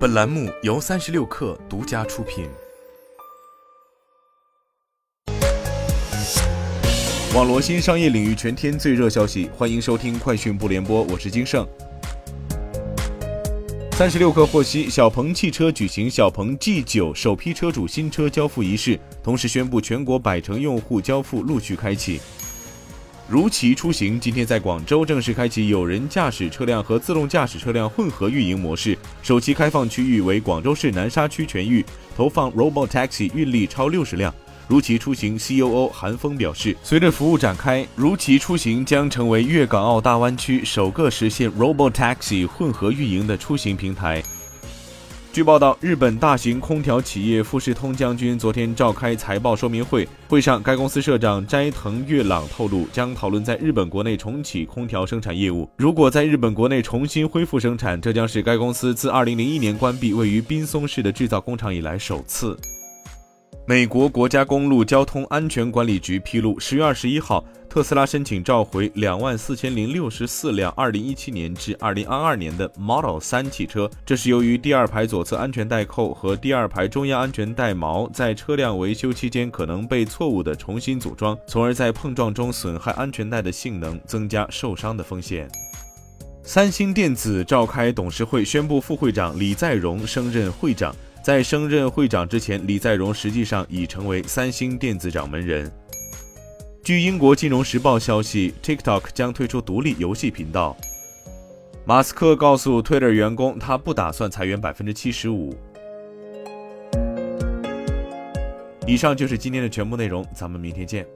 本栏目由三十六氪独家出品。网罗新商业领域全天最热消息，欢迎收听快讯不联播，我是金盛。三十六氪获悉，小鹏汽车举行小鹏 G9 首批车主新车交付仪式，同时宣布全国百城用户交付陆续开启。如骑出行今天在广州正式开启有人驾驶车辆和自动驾驶车辆混合运营模式，首期开放区域为广州市南沙区全域，投放 robotaxi 运力超六十辆。如骑出行 COO 韩峰表示，随着服务展开，如骑出行将成为粤港澳大湾区首个实现 robotaxi 混合运营的出行平台。据报道，日本大型空调企业富士通将军昨天召开财报说明会，会上该公司社长斋藤月朗透露，将讨论在日本国内重启空调生产业务。如果在日本国内重新恢复生产，这将是该公司自2001年关闭位于滨松市的制造工厂以来首次。美国国家公路交通安全管理局披露，十月二十一号，特斯拉申请召回两万四千零六十四辆二零一七年至二零二二年的 Model 三汽车，这是由于第二排左侧安全带扣和第二排中央安全带锚在车辆维修期间可能被错误的重新组装，从而在碰撞中损害安全带的性能，增加受伤的风险。三星电子召开董事会，宣布副会长李在镕升任会长。在升任会长之前，李在镕实际上已成为三星电子掌门人。据英国金融时报消息，TikTok 将推出独立游戏频道。马斯克告诉 Twitter 员工，他不打算裁员百分之七十五。以上就是今天的全部内容，咱们明天见。